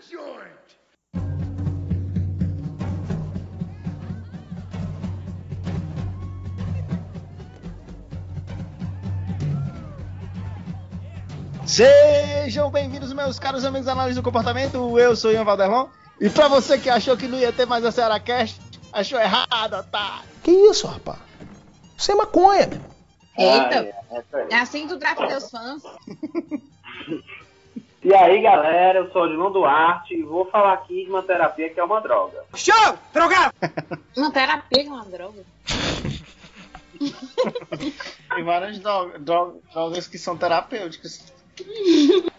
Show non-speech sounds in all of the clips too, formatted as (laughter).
joint. Sejam bem-vindos, meus caros amigos da análise do comportamento. Eu sou Ian Valderlon. E pra você que achou que não ia ter mais a Ceará Cast, achou errado, tá? Que isso, rapaz? Isso é maconha, meu. Eita, Ah, é assim que tu trata teus fãs. (laughs) E aí, galera, eu sou o Dilon Duarte e vou falar aqui de uma terapia que é uma droga. Show! Drogado! Uma (laughs) terapia com uma droga. Tem várias dro- dro- drogas que são terapêuticas. (laughs)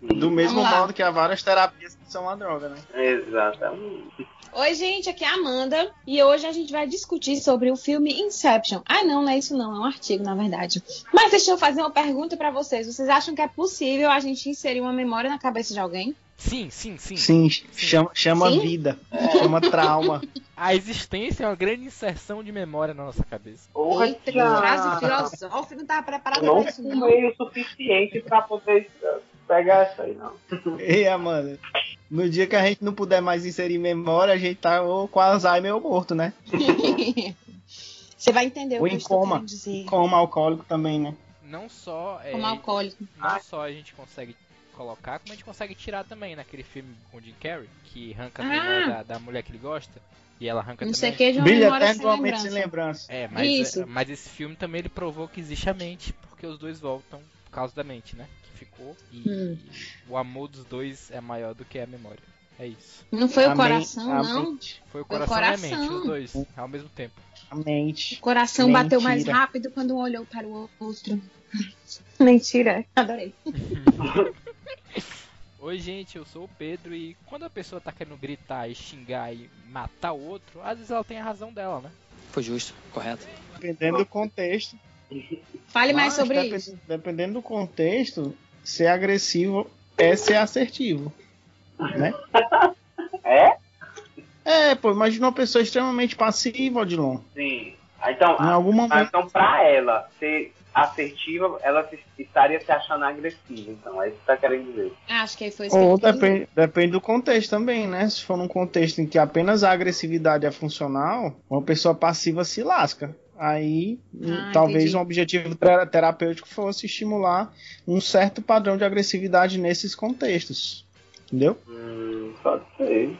Do mesmo modo que há várias terapias que são uma droga, né? Exatamente. Oi, gente, aqui é a Amanda e hoje a gente vai discutir sobre o filme Inception. Ah, não, não é isso não, é um artigo, na verdade. Mas deixa eu fazer uma pergunta pra vocês. Vocês acham que é possível a gente inserir uma memória na cabeça de alguém? Sim, sim, sim. Sim, chama, chama Sim? vida, chama trauma. (laughs) A existência é uma grande inserção de memória na nossa cabeça. Porra, Eita, que frase filosófica, não tava preparada Eu não pra isso, não. o suficiente pra poder pegar essa aí, não. (laughs) Ei, Amanda, no dia que a gente não puder mais inserir memória, a gente tá ou com Alzheimer ou morto, né? (laughs) Você vai entender o Ou que eu em estou coma. querendo dizer. Como alcoólico também, né? Não só é, Como alcoólico. não só a gente consegue colocar, como a gente consegue tirar também naquele filme com o Jim Carrey, que arranca a Ah. memória da, da mulher que ele gosta. E ela arranca Não sei o também. que de uma Brilha eterno sem lembrança. É, mas, Isso. é, mas esse filme também ele provou que existe a mente, porque os dois voltam por causa da mente, né? Que ficou. E, Hum. e o amor dos dois é maior do que a memória. É isso. Não foi o A coração, men- a não. mente- Foi o Foi o coração, e a coração. mente, os dois, ao mesmo tempo. A mente. O coração bateu mais Mentira. rápido quando um olhou para o outro. (laughs) Mentira. Adorei. (laughs) Oi, gente, eu sou o Pedro e quando a pessoa tá querendo gritar e xingar e matar o outro, às vezes ela tem a razão dela, né? Foi justo, correto. Dependendo do contexto. Fale mais Mas, sobre depen- isso. Dependendo do contexto, ser agressivo é ser assertivo. Né? (laughs) É? É, pô, imagina uma pessoa extremamente passiva, Odilon. Sim. Ah, Então, Em algum ah, momento. então pra ela ser assertiva, ela se- estaria se achando agressiva. Então, é isso que você tá querendo dizer. Acho que aí foi isso Ou depende, depende do contexto também, né? Se for num contexto em que apenas a agressividade é funcional, uma pessoa passiva se lasca. Aí, Ah, talvez entendi. um objetivo tera- terapêutico fosse estimular um certo padrão de agressividade nesses contextos. Entendeu? Hum, pode ser.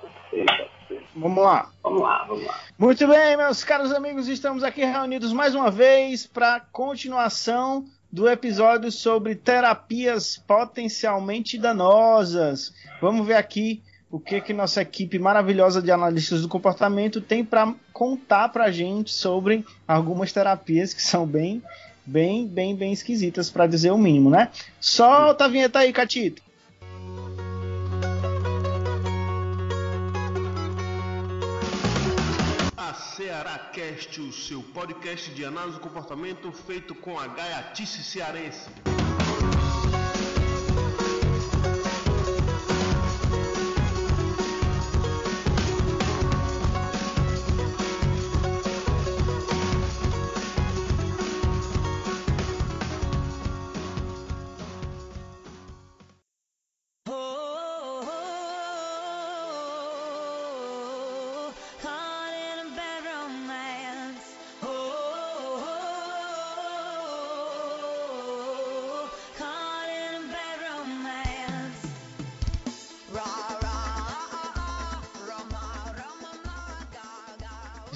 Pode ser, pode ser. Vamos lá. Vamos lá, vamos lá. Muito bem, meus caros amigos, estamos aqui reunidos mais uma vez para continuação do episódio sobre terapias potencialmente danosas. Vamos ver aqui o que que nossa equipe maravilhosa de analistas do comportamento tem para contar pra gente sobre algumas terapias que são bem, bem, bem, bem esquisitas para dizer o mínimo, né? Solta a vinheta aí, Catito. A Ceará Cast, o seu podcast de análise do comportamento feito com a gaiatice cearense.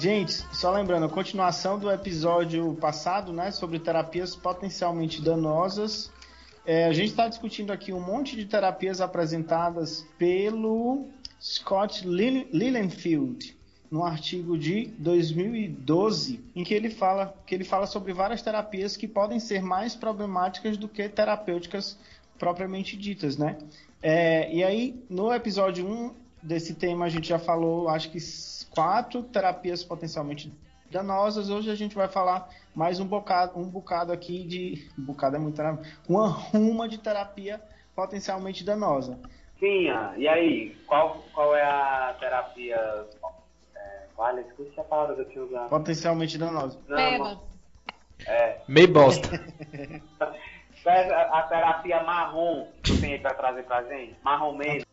Gente, só lembrando, a continuação do episódio passado, né, sobre terapias potencialmente danosas. É, a gente está discutindo aqui um monte de terapias apresentadas pelo Scott Lil- Lilienfield, num artigo de 2012, em que ele fala que ele fala sobre várias terapias que podem ser mais problemáticas do que terapêuticas propriamente ditas, né? É, e aí, no episódio 1 desse tema, a gente já falou, acho que quatro terapias potencialmente danosas. Hoje a gente vai falar mais um bocado, um bocado aqui de. Um bocado é muito. né? Uma ruma de terapia potencialmente danosa. Sim, ah, e aí? Qual, qual é a terapia. É, vale, esqueci a palavra que eu tinha usado. Potencialmente danosa. Não, Pega. É. Meio bosta. (laughs) A, a terapia marrom que tu tem aí pra trazer pra gente? Marrom mesmo.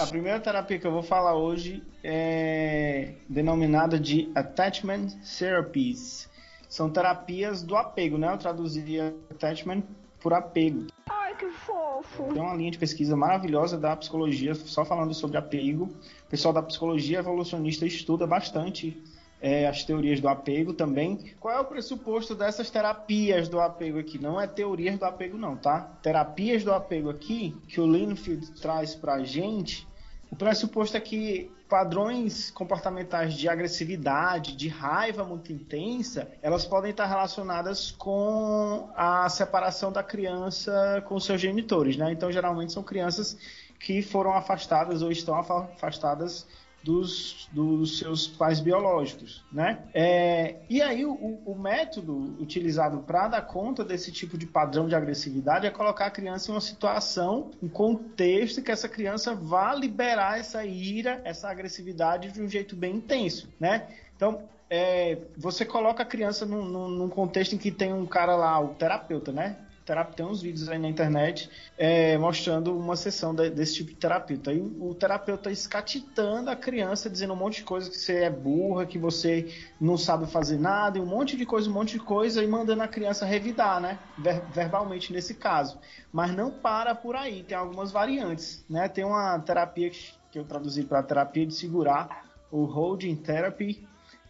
A primeira terapia que eu vou falar hoje é denominada de Attachment Therapies. São terapias do apego, né? Eu traduziria attachment por apego. Ai, que fofo. Tem uma linha de pesquisa maravilhosa da psicologia só falando sobre apego. O pessoal da psicologia evolucionista estuda bastante é, as teorias do apego também. Qual é o pressuposto dessas terapias do apego aqui? Não é teorias do apego, não, tá? Terapias do apego aqui, que o Linfield traz pra gente, o pressuposto é que padrões comportamentais de agressividade, de raiva muito intensa, elas podem estar relacionadas com a separação da criança com seus genitores, né? Então, geralmente são crianças que foram afastadas ou estão afa- afastadas dos, dos seus pais biológicos, né? É, e aí o, o método utilizado para dar conta desse tipo de padrão de agressividade é colocar a criança em uma situação, um contexto que essa criança vá liberar essa ira, essa agressividade de um jeito bem intenso, né? Então é, você coloca a criança num, num- num contexto em que tem um cara lá, o terapeuta, né? Terap- Tem uns vídeos aí na internet é, mostrando uma sessão de- desse tipo de terapeuta. Aí o terapeuta escatitando a criança, dizendo um monte de coisa que você é burra, que você não sabe fazer nada, e um monte de coisa, um monte de coisa, e mandando a criança revidar, né? Ver- verbalmente nesse caso. Mas não para por aí, tem algumas variantes, né? Tem uma terapia que que eu traduzi para terapia de segurar, o holding therapy,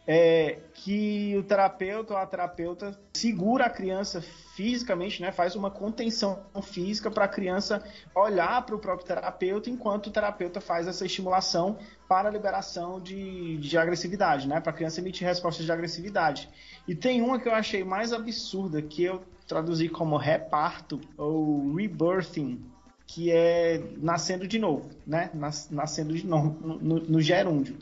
é, que o terapeuta ou a terapeuta segura a criança fisicamente, né, faz uma contenção física para a criança olhar para o próprio terapeuta enquanto o terapeuta faz essa estimulação para a liberação de, de agressividade, né, para a criança emitir respostas de agressividade. E tem uma que eu achei mais absurda, que eu traduzi como reparto ou rebirthing, que é nascendo de novo, né, nas- nascendo de novo no, no- no gerúndio.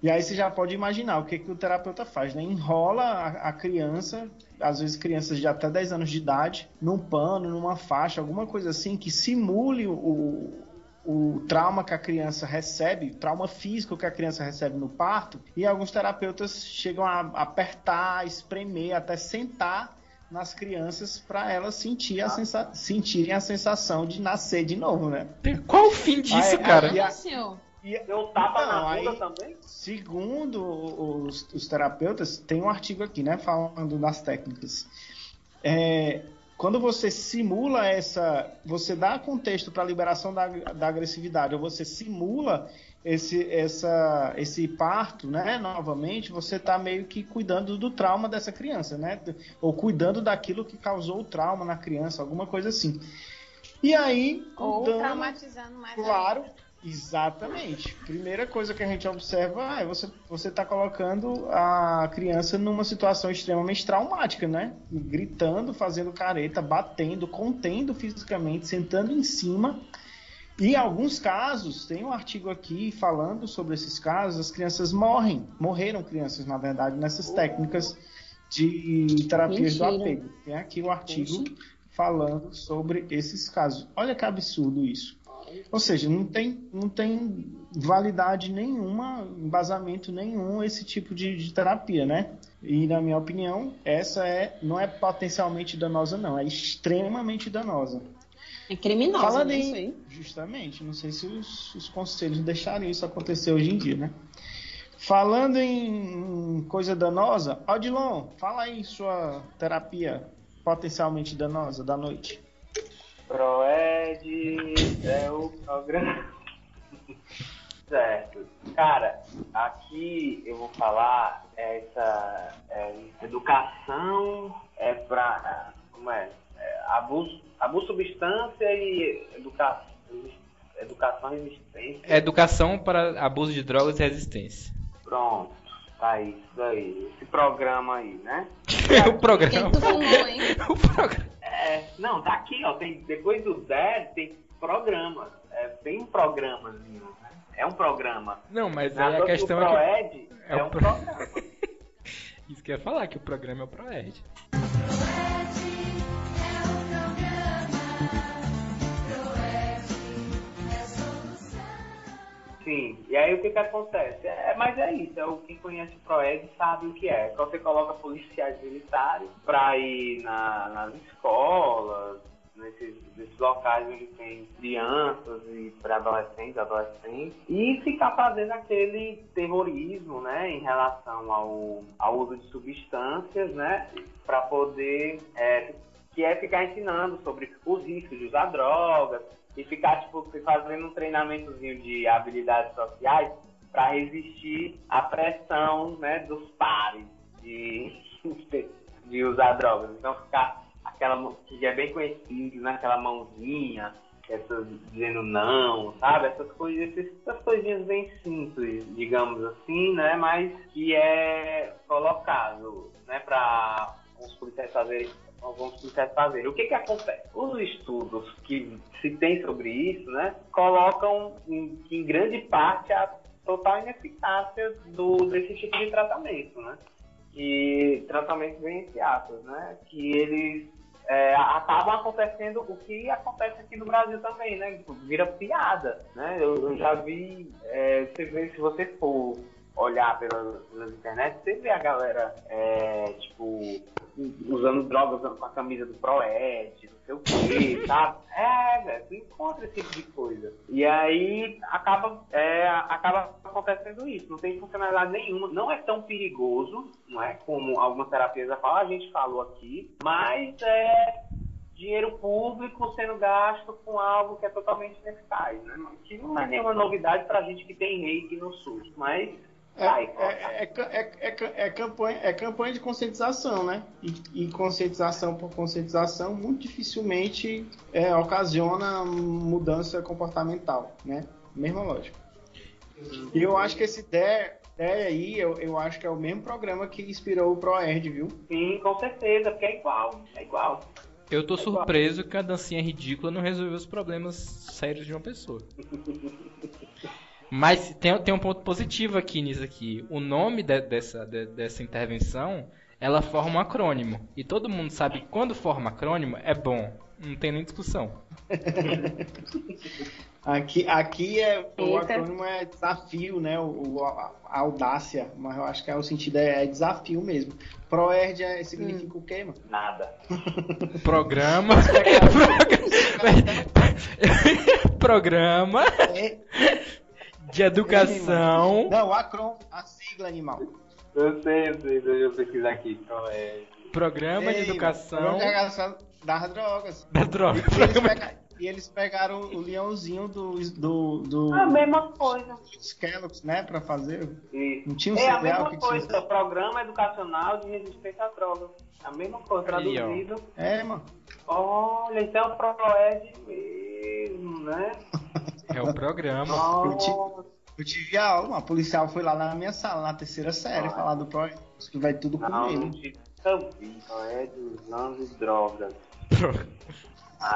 E aí você já pode imaginar o que, que o terapeuta faz, né? Enrola a, a criança, às vezes crianças de até 10 anos de idade, num pano, numa faixa, alguma coisa assim, que simule o, o trauma que a criança recebe, o trauma físico que a criança recebe no parto, e alguns terapeutas chegam a apertar, espremer, até sentar nas crianças para elas sentir a sensa sentirem a sensação de nascer de novo, né? Qual o fim disso, Aí- cara? aí a- senhor. E- Deu tapa Então, na aí- bunda também? Segundo os, os terapeutas, tem um artigo aqui, né, falando das técnicas. É, quando você simula essa, você dá contexto para a liberação da, da agressividade, ou você simula esse, essa, esse parto, né, novamente, você está meio que cuidando do trauma dessa criança, né, ou cuidando daquilo que causou o trauma na criança, alguma coisa assim. E aí, Ou dando- traumatizando mais Claro, ainda. Exatamente. Primeira coisa que a gente observa é você você está colocando a criança numa situação extremamente traumática, né? Gritando, fazendo careta, batendo, contendo fisicamente, sentando em cima. E em alguns casos, tem um artigo aqui falando sobre esses casos, as crianças morrem, morreram crianças, na verdade, nessas técnicas de terapias do apego. Tem aqui o artigo falando sobre esses casos. Olha que absurdo isso. Ou seja, não tem, não tem validade nenhuma, embasamento nenhum esse tipo de, de terapia, né? E na minha opinião, essa é não é potencialmente danosa, não, é extremamente danosa. É criminosa, Falando né, em- isso aí. Justamente, não sei se os, os conselhos deixariam isso acontecer hoje em dia, né? Falando em coisa danosa, Odilon, fala aí sua terapia potencialmente danosa da noite. Proed é o programa. certo. Cara, aqui eu vou falar essa é, educação é pra. Como é? É, abuso, abuso de substância e educa, educação e existência. Educação para abuso de drogas e resistência. Pronto. Tá isso aí. Esse programa aí, né? (laughs) o programa. Quem tu fumou, hein? (laughs) o programa. É, não, tá aqui, ó. Tem, depois do Dead tem programas. É, tem um programazinho, né? É um programa. Não, mas Na aí a questão o é que. Proed é é, um pro- programa. (laughs) Isso que eu ia falar, que o programa é o Proed. Sim, e aí o que que acontece? É, mas é isso, é o quem conhece o Proed sabe o que é. Então você coloca policiais militares pra ir na- nas escolas, nesses, nesses locais onde tem crianças e pré-adolescentes, adolescentes, e ficar fazendo aquele terrorismo, né, em relação ao, ao uso de substâncias, né, para poder, é, que é ficar ensinando sobre os riscos de usar drogas, e ficar, tipo, fazendo um treinamentozinho de habilidades sociais para resistir à pressão, né, dos pares de, (laughs) de usar drogas. Então, ficar aquela que é bem conhecido, né, aquela mãozinha, essas dizendo não, sabe? Essas coisas, essas coisinhas bem simples, digamos assim, né, mas que é colocado, né, para os policiais fazerem alguns policiais fazerem. O que que acontece? Os estudos que se tem sobre isso, né, colocam em, em grande parte a total ineficácia do, desse tipo de tratamento, né? E tratamentos aspas, né? Que eles é, acabam acontecendo o que acontece aqui no Brasil também, né? Vira piada, né? Eu, eu já vi, é, você vê, se você for olhar pelas, pelas internet, você vê a galera, é, tipo, usando drogas com a camisa do Proed, não sei o que, (laughs) sabe? É, velho, tu encontra esse tipo de coisa. E aí acaba, é, acaba acontecendo isso, não tem funcionalidade nenhuma, não é tão perigoso, não é? Como algumas terapias já falam, a gente falou aqui, mas é dinheiro público sendo gasto com algo que é totalmente ineficaz, né? Que não é nenhuma novidade pra gente que tem reiki no SUS, mas É, é, é, ca- é, é, ca- é campanha, é campanha de conscientização, né? E, e conscientização por conscientização muito dificilmente é, ocasiona mudança comportamental, né? Mesma lógica. E eu acho que esse ideia, ideia aí, eu, eu acho que é o mesmo programa que inspirou o ProErd, viu? sim, com certeza, porque é igual, é igual. Eu tô surpreso que a dancinha ridícula não resolveu os problemas sérios de uma pessoa. (laughs) Mas tem, tem um ponto positivo aqui nisso aqui. O nome de- dessa, de- dessa intervenção, ela forma um acrônimo. E todo mundo sabe que quando forma acrônimo é bom. Não tem nem discussão. (laughs) Aqui, aqui é, o Eita. acrônimo é desafio, né? O, o- a, a audácia, mas eu acho que é, o sentido é, é desafio mesmo. ProErd é, significa o quê, mano? Nada. (laughs) (laughs) Programa. Programa É, de educação. não, o acrônimo, a sigla animal. Eu sei, eu sei, eu pesquisar aqui. Então, é... Programa de Ei, educação mano, programa de educação das drogas. da droga. E eles, pega- e eles pegaram o leãozinho do, do, do, A mesma coisa. dos Kellogg's, né, pra fazer. Isso. Não tinha um É a mesma que coisa, tinha. Programa Educacional de Resistência à Droga. A mesma coisa, Aí, traduzido. É, mano. Olha, então é o ProEd mesmo, né? (laughs) É o programa. Eu tive aula, uma policial foi lá na minha sala, na terceira série, Ah. falar do. Isso que vai tudo com não, não ele. tive também. ProEd usando drogas. (laughs) Ah,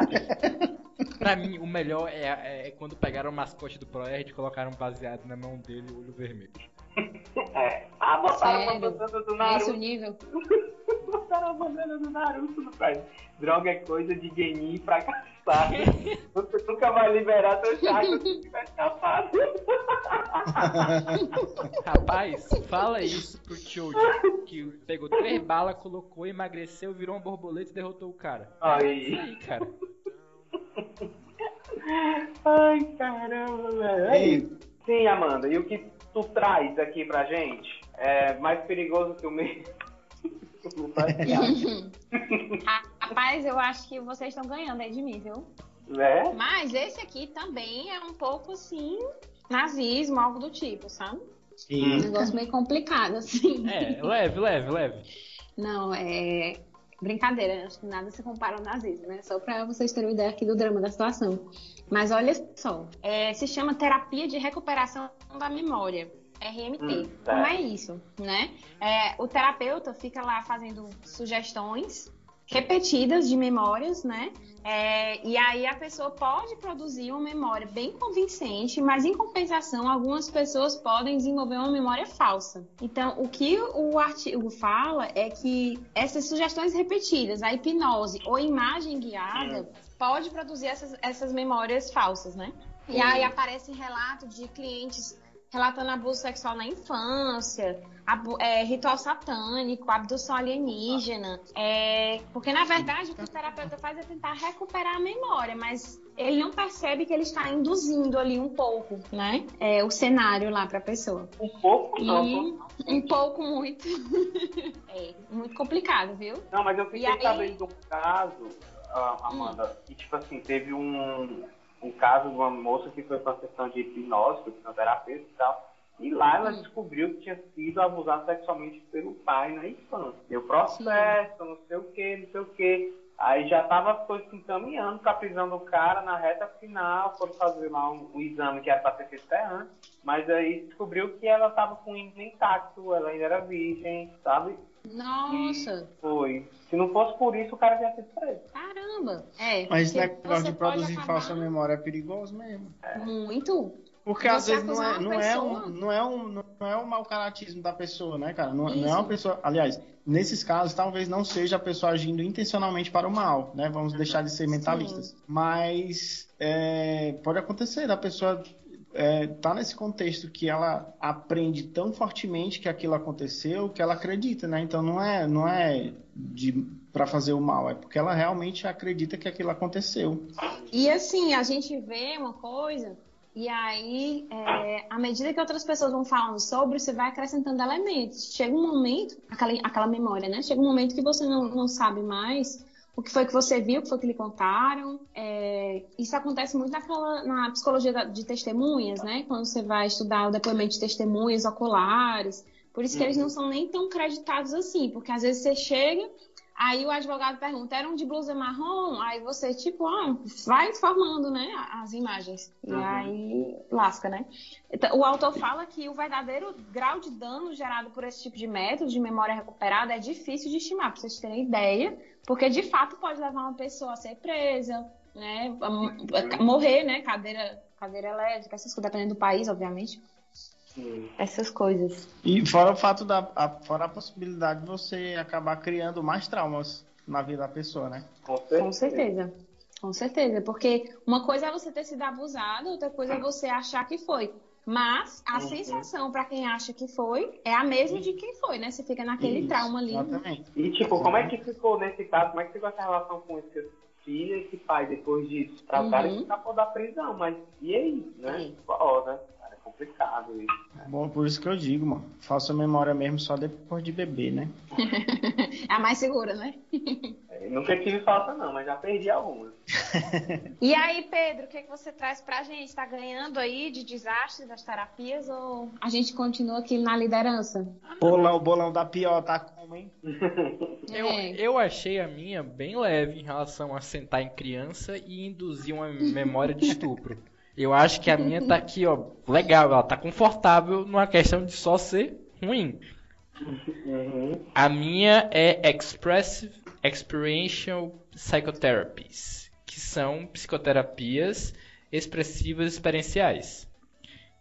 Pra mim, o melhor é, é quando pegaram o mascote do ProErd e colocaram um baseado na mão dele e o olho vermelho. (laughs) é. Ah, botaram Sério? uma do É esse o Naruto. nível? (laughs) Botaram a bandana do Naruto no pé. Droga é coisa de genin fracassado. (laughs) Você nunca vai liberar seu chaco se tiver escapado. (laughs) Rapaz, fala isso pro Choji, que pegou três balas, colocou, emagreceu, virou uma borboleta e derrotou o cara. Isso Aí. aí, cara. Ai, caramba, velho. Ei, Sim, Amanda, e o que tu traz aqui pra gente é mais perigoso que o meu. Não (laughs) Rapaz, eu acho que vocês estão ganhando aí de mim, viu? né? Mas esse aqui também é um pouco assim, nazismo, algo do tipo, sabe? Um negócio meio complicado, assim. (laughs) É, leve, leve, leve. Não, é. Brincadeira, acho que nada se compara ao nazismo, né? Só pra vocês terem uma ideia aqui do drama da situação. Mas olha só, é, se chama terapia de recuperação da memória. RMT. Hum, Como certo. é isso, né? É, o terapeuta fica lá fazendo sugestões repetidas de memórias, né? É, e aí a pessoa pode produzir uma memória bem convincente, mas em compensação, algumas pessoas podem desenvolver uma memória falsa. Então, o que o artigo fala é que essas sugestões repetidas, a hipnose ou imagem guiada, pode produzir essas, essas memórias falsas, né? E aí aparecem relatos de clientes relatando abuso sexual na infância, abu- é, ritual satânico, abdução alienígena. é, porque, na verdade, o que o terapeuta faz é tentar recuperar a memória, mas ele não percebe que ele está induzindo ali um pouco, né? É, o cenário lá para a pessoa. Um pouco não. E um pouco muito. (laughs) é, muito complicado, viu? Não, mas eu E fiquei aí- sabendo de um caso, ah, Amanda, que tipo assim, teve um, um caso de uma moça que foi pra sessão de hipnose, foi hipnoterapeuta e tal. E lá ela descobriu que tinha sido abusada sexualmente pelo pai na infância. Deu processo, não sei o que, não sei o que. Aí já tava foi, se encaminhando pra prisão do cara na reta final, foram fazer lá um, um exame que era pra ter feito até antes. Mas aí descobriu que ela tava com o índice intacto, ela ainda era virgem, sabe? Nossa, E foi. Se não fosse por isso, o cara já sido preso. caramba. É, Mas negócio de pode produzir acabar falsa memória é perigoso mesmo. Muito. Porque às vezes não é, não, é um, não, é um, não é um mau caratismo da pessoa, né, cara? Não, não é uma pessoa. Aliás, nesses casos, talvez não seja a pessoa agindo intencionalmente para o mal, né? Vamos deixar de ser mentalistas. Mas é, pode acontecer da pessoa é, tá nesse contexto que ela aprende tão fortemente que aquilo aconteceu que ela acredita, né? Então não é, não é para fazer o mal, é porque ela realmente acredita que aquilo aconteceu. E assim, a gente vê uma coisa, e aí, é, à medida que outras pessoas vão falando sobre, você vai acrescentando elementos. Chega um momento, aquela, aquela memória, né? Chega um momento que você não, não sabe mais o que foi que você viu, o que foi que lhe contaram. É, isso acontece muito naquela, na psicologia de testemunhas, né? Quando você vai estudar o depoimento de testemunhas oculares. Por isso que eles não são nem tão creditados assim, porque às vezes você chega, aí o advogado pergunta, eram de blusa marrom? Aí você, tipo, ah, vai formando, né, as imagens. E aí lasca, né? Então, O autor fala que o verdadeiro grau de dano gerado por esse tipo de método de memória recuperada é difícil de estimar, pra vocês terem ideia, porque de fato pode levar uma pessoa a ser presa, né, a m- a morrer, né, cadeira, cadeira elétrica, essas coisas, dependendo do país, obviamente. Sim. Essas coisas. E fora o fato da. a- fora a possibilidade de você acabar criando mais traumas na vida da pessoa, né? Com certeza. Com certeza. Com certeza. Porque uma coisa é você ter sido abusado, outra coisa é você achar que foi. Mas a Uhum. sensação pra quem acha que foi é a mesma de quem foi, né? Você fica naquele Isso, trauma ali. Exatamente. E tipo, como é que ficou nesse caso, como é que ficou essa relação com esse filho e esse pai depois disso? Pra o cara Uhum. escapou da prisão, mas e aí, né? Sim. É complicado isso. Bom, por isso que eu digo, mano. Falsa memória mesmo só depois de beber, né? É (laughs) a mais segura, né? É, nunca tive falta não, mas já perdi algumas. (laughs) E aí, Pedro, o que, que você traz pra gente? Tá ganhando aí de desastre das terapias ou a gente continua aqui na liderança? Bolão, bolão da pior, tá como, hein? (laughs) Eu, É. eu achei a minha bem leve em relação a sentar em criança e induzir uma memória de estupro. Eu acho que a minha tá aqui, ó, legal, ela tá confortável numa questão de só ser ruim. Uhum. A minha é Expressive Experiential Psychotherapies, que são psicoterapias expressivas experienciais.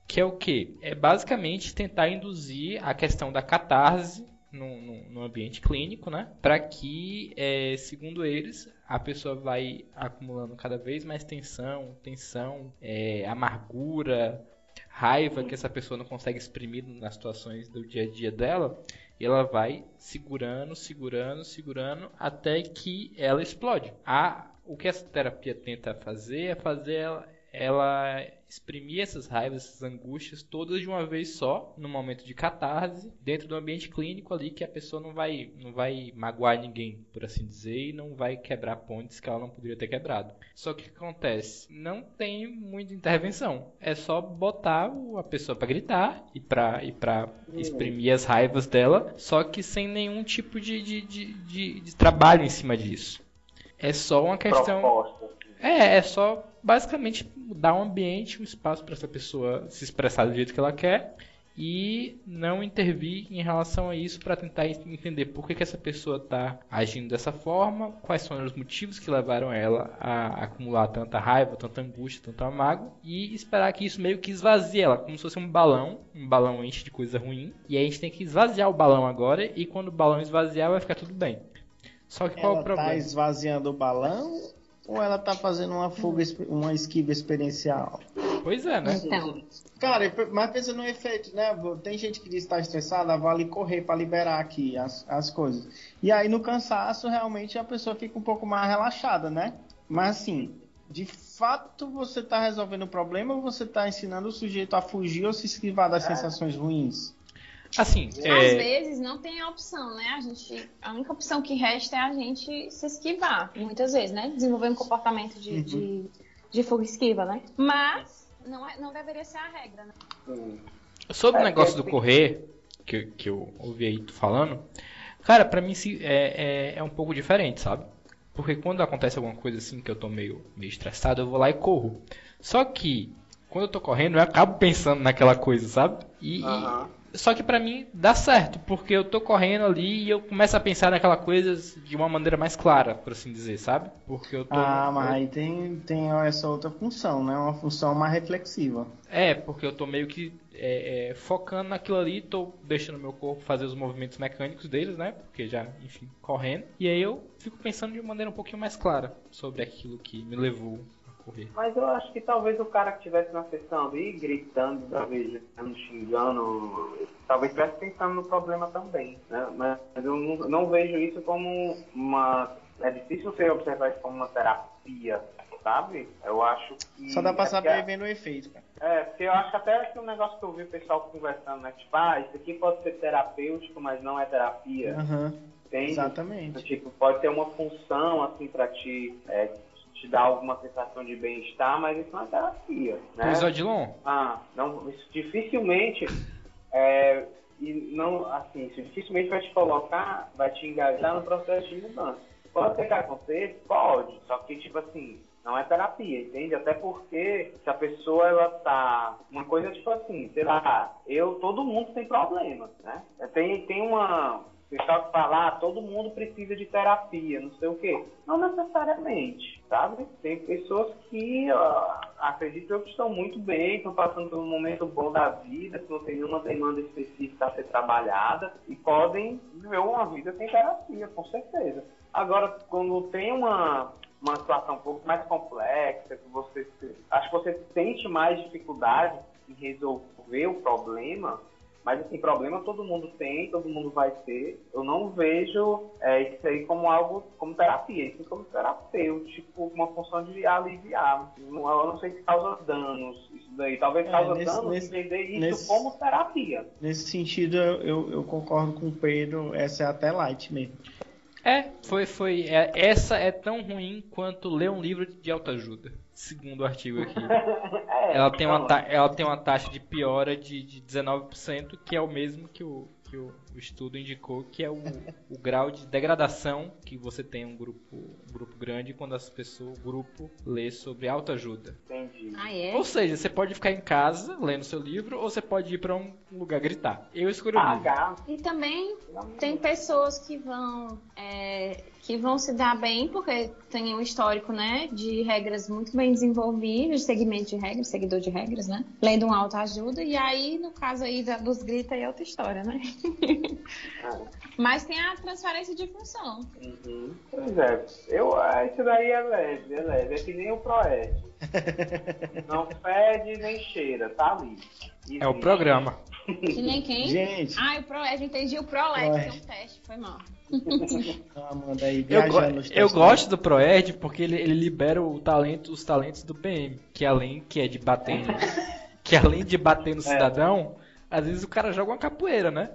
Que é o que? É basicamente tentar induzir a questão da catarse no, no- no ambiente clínico, né? Para que, é, segundo eles, a pessoa vai acumulando cada vez mais tensão, tensão, é, amargura, raiva que essa pessoa não consegue exprimir nas situações do dia a dia dela, e ela vai segurando, segurando, segurando até que ela explode. A, o que essa terapia tenta fazer é fazer ela, ela exprimir essas raivas, essas angústias todas de uma vez só, no momento de catarse, dentro do ambiente clínico ali que a pessoa não vai, não vai magoar ninguém, por assim dizer, e não vai quebrar pontes que ela não poderia ter quebrado. Só que o que acontece? Não tem muita intervenção. É só botar a pessoa para gritar e para e pra exprimir as raivas dela, só que sem nenhum tipo de, de, de, de- de trabalho em cima disso. É só uma questão. Proposta. É, é só basicamente dar um ambiente, um espaço para essa pessoa se expressar do jeito que ela quer e não intervir em relação a isso para tentar entender por que, que essa pessoa está agindo dessa forma, quais são os motivos que levaram ela a acumular tanta raiva, tanta angústia, tanto amargo e esperar que isso meio que esvazie ela, como se fosse um balão, um balão enche de coisa ruim e a gente tem que esvaziar o balão agora e quando o balão esvaziar vai ficar tudo bem. Só que qual Ela o problema? tá esvaziando o balão ou ela tá fazendo uma fuga, uma esquiva experiencial? Pois é, né? Então, Cara, mas pensa no efeito, né? Tem gente que diz que tá estressada, vai ali correr pra liberar aqui as, as coisas. E aí no cansaço, realmente a pessoa fica um pouco mais relaxada, né? Mas assim, de fato você tá resolvendo o problema ou você tá ensinando o sujeito a fugir ou se esquivar das sensações ruins? Assim, às é, vezes não tem a opção, né? A gente, a única opção que resta é a gente se esquivar, muitas vezes, né? Desenvolver um comportamento de, de, de fuga esquiva, né? Mas não, é, não deveria ser a regra, né? sobre o É, negócio do tem- correr, que, que eu ouvi aí tu falando, cara, pra mim se- é, é, é um pouco diferente, sabe? Porque quando acontece alguma coisa assim que eu tô meio, meio estressado, eu vou lá e corro. Só que, quando eu tô correndo, eu acabo pensando naquela coisa, sabe? E, e- Aham. Só que pra mim dá certo, porque eu tô correndo ali e eu começo a pensar naquela coisa de uma maneira mais clara, por assim dizer, sabe? Porque eu tô. Ah, mas aí tem, tem essa outra função, né? Uma função mais reflexiva. É, porque eu tô meio que é, é, focando naquilo ali, tô deixando meu corpo fazer os movimentos mecânicos deles, né? Porque já, enfim, correndo. E aí eu fico pensando de uma maneira um pouquinho mais clara sobre aquilo que me levou correr. Mas eu acho que talvez o cara que estivesse na sessão ali, gritando, bravejando, xingando, talvez estivesse pensando no problema também, né? Mas eu não, não vejo isso como uma... É difícil você observar isso como uma terapia, sabe? Eu acho que... Só dá pra é saber porque- vendo o efeito, cara. É, porque eu acho que até que um negócio que eu vi o pessoal conversando, né? Tipo, ah, isso aqui pode ser terapêutico, mas não é terapia. Aham, Entende? exatamente. Tipo, pode ter uma função, assim, pra te, é, te dar alguma sensação de bem-estar, mas isso não é terapia, né? Pois, Odilon, Ah, não, isso dificilmente, é, e não, assim, isso dificilmente vai te colocar, vai te engajar no processo de mudança. Pode ser que aconteça? Pode, só que, tipo assim, não é terapia, entende? Até porque se a pessoa, ela tá, uma coisa tipo assim, sei lá, eu, todo mundo tem problema, né? Tem, tem uma, pessoal que fala, ah, todo mundo precisa de terapia, não sei o quê. Não necessariamente, sabe? Tem pessoas que eu que estão muito bem, estão passando por um momento bom da vida, que não tem nenhuma demanda específica a ser trabalhada e podem viver uma vida sem terapia, com certeza. Agora, quando tem uma, uma situação um pouco mais complexa, que você acho que você sente mais dificuldade em resolver o problema, mas assim, problema todo mundo tem, todo mundo vai ter. Eu não vejo é, isso aí como algo, como terapia, isso como terapêutico, uma função de aliviar. Não- Eu não sei se causa danos isso daí. Talvez É, causa nesse- danos nesse- entender isso nesse- como terapia. Nesse sentido, eu, eu, eu concordo com o Pedro, essa é até light mesmo. É, foi, foi. é, essa é tão ruim quanto ler um livro de autoajuda, segundo o artigo aqui. (laughs) É, Ela tem uma, ta- ela tem uma taxa de piora de, de 19%, que é o mesmo que o, que o, o estudo indicou, que é o, o grau de degradação que você tem um grupo, um grupo grande quando as pessoas, o grupo lê sobre autoajuda. Entendi. Ah, é? Ou seja, você pode ficar em casa lendo seu livro ou você pode ir pra um lugar gritar. Eu escolhi o livro. Pagar. E também tem pessoas que vão é, que vão se dar bem porque tem um histórico, né, de regras muito bem desenvolvidas, segmento de regras, seguidor de regras, né, lendo um autoajuda e aí no caso aí da- dos gritos aí é outra história, né? (laughs) Mas tem a transferência de função. Uhum. Pois é, eu, isso daí é leve, é leve, é que nem o Proed. (laughs) Não fede nem cheira, tá ali. É o Existe. programa. Que nem quem? Gente, Ah, o Proed, entendi o Proed, Proed. que é um teste, foi mal. Amanda aí Eu, go- eu gosto do Proed porque ele, ele libera o talento, os talentos do PM, que além que é de bater, que além de bater no cidadão, às vezes o cara joga uma capoeira, né?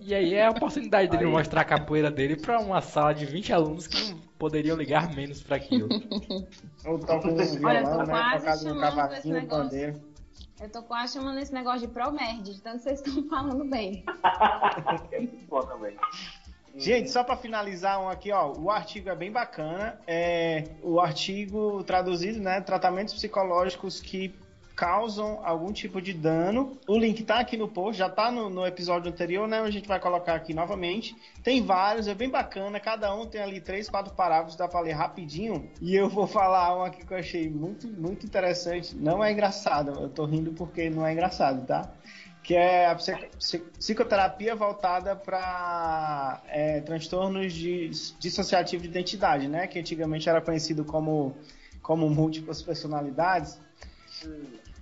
E aí é a oportunidade dele mostrar a capoeira dele pra uma sala de 20 alunos que não poderiam ligar menos pra aquilo. Ou toca um Olha, eu violão, tô né? Tocado no cavaquinho. Eu tô quase chamando esse negócio de Promerd, de tanto vocês estão falando bem. é muito bom também. Gente, só para finalizar um aqui, ó, o artigo é bem bacana. É o artigo traduzido, né? Tratamentos psicológicos que causam algum tipo de dano. O link tá aqui no post, já tá no, no episódio anterior, né? A gente vai colocar aqui novamente. Tem vários, é bem bacana. Cada um tem ali três, quatro parágrafos, dá para ler rapidinho. E eu vou falar um aqui que eu achei muito, muito interessante. Não é engraçado, eu tô rindo porque não é engraçado, tá? Que é a psico- psi- psicoterapia voltada para transtornos de dissociativo de identidade, né? Que antigamente era conhecido como, como múltiplas personalidades.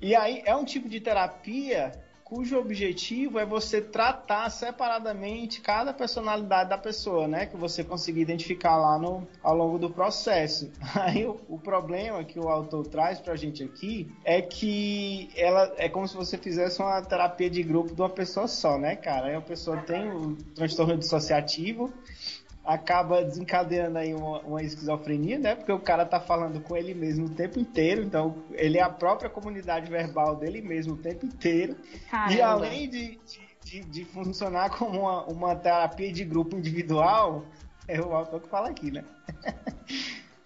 E aí é um tipo de terapia cujo objetivo é você tratar separadamente cada personalidade da pessoa, né? Que você conseguir identificar lá no, ao longo do processo. (laughs) Aí o, o problema que o autor traz pra gente aqui é que ela é como se você fizesse uma terapia de grupo de uma pessoa só, né, cara? Aí a pessoa tem o transtorno dissociativo, acaba desencadeando aí uma, uma esquizofrenia, né? Porque o cara tá falando com ele mesmo o tempo inteiro, então ele é a própria comunidade verbal dele mesmo o tempo inteiro. E Caramba. além de, de, de- de funcionar como uma, uma terapia de grupo individual, é o autor que fala aqui, né? (laughs)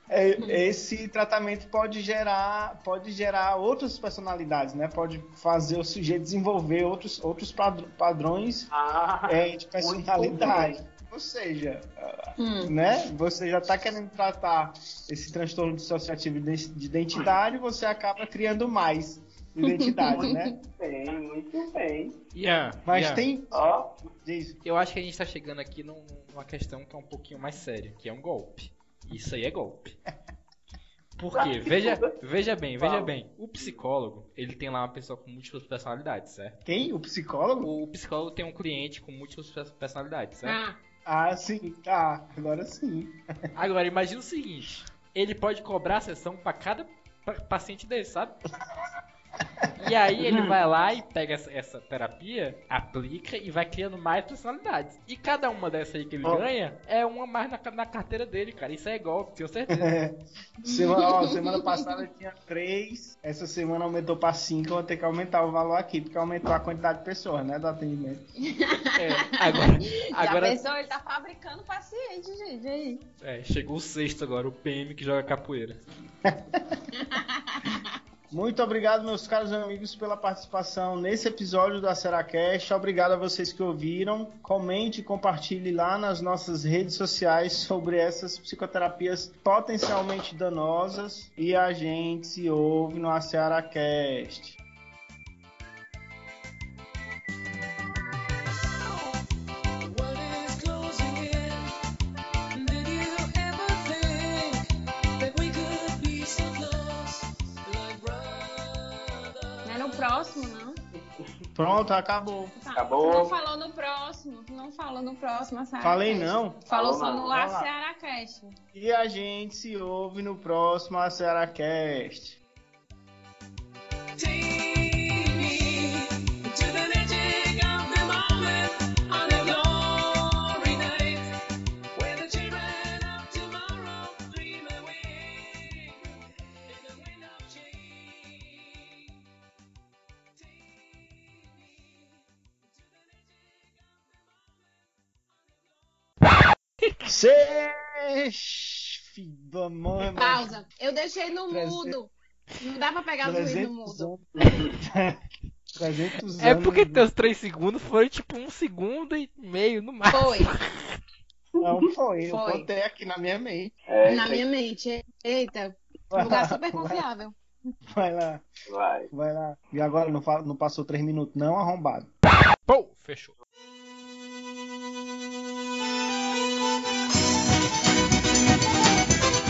É, Esse tratamento pode gerar, pode gerar outras personalidades, né? Pode fazer o sujeito desenvolver outros, outros padr- padrões Ah, é, de personalidade. Ou seja, Hum. né? Você já está querendo tratar esse transtorno dissociativo de de identidade, você acaba criando mais identidade, né? (laughs) bem, muito bem. Ian, Mas Ian, tem. Diz, eu acho que a gente tá chegando aqui num- numa questão que é um pouquinho mais séria, que é um golpe. Isso aí é golpe. (laughs) Por quê? Veja, veja bem, veja bem. O psicólogo, ele tem lá uma pessoa com múltiplas personalidades, certo? quem? O psicólogo? O psicólogo tem um cliente com múltiplas pe- personalidades, certo? Ah, Ah, sim, tá. Agora sim. Agora, imagina o seguinte: ele pode cobrar a sessão pra cada pa- paciente dele, sabe? E aí ele vai lá e pega essa, essa terapia, aplica e vai criando mais personalidades. E cada uma dessas aí que ele Ó. ganha é uma mais na, na carteira dele, cara. Isso é golpe, tenho certeza. Semana, ó, semana passada tinha três, essa semana aumentou para cinco. Eu vou ter que aumentar o valor aqui, porque aumentou a quantidade de pessoas, né? Do atendimento. É, agora, já agora pensou? Ele tá fabricando paciente, gente. Aí. é, chegou o sexto agora, o PM que joga capoeira. (laughs) Muito obrigado, meus caros amigos, pela participação nesse episódio do Aceracast. Obrigado a vocês que ouviram. Comente e compartilhe lá nas nossas redes sociais sobre essas psicoterapias potencialmente danosas. E a gente se ouve no Aceracast. Pronto, acabou. Tá, Acabou. Tu não falou no próximo. Tu não falou no próximo, a Sarah Falei Cast. não. Falou Falou só não. no lá. Ceará Cast. E a gente se ouve no próximo Aceracast. Take Seis, da mãe. mano. Pausa. Eu deixei no mudo. Não dá pra pegar o juiz no 300 mudo. anos. (laughs) 300 É porque teus 3 segundos foram tipo um segundo e meio no máximo. Foi. Não foi, eu Foi. botei aqui na minha mente. é, Na isso minha mente. Eita. Lugar super confiável. Vai lá, vai. vai lá. E agora não, não passou 3 minutos, não, arrombado. Pô, fechou.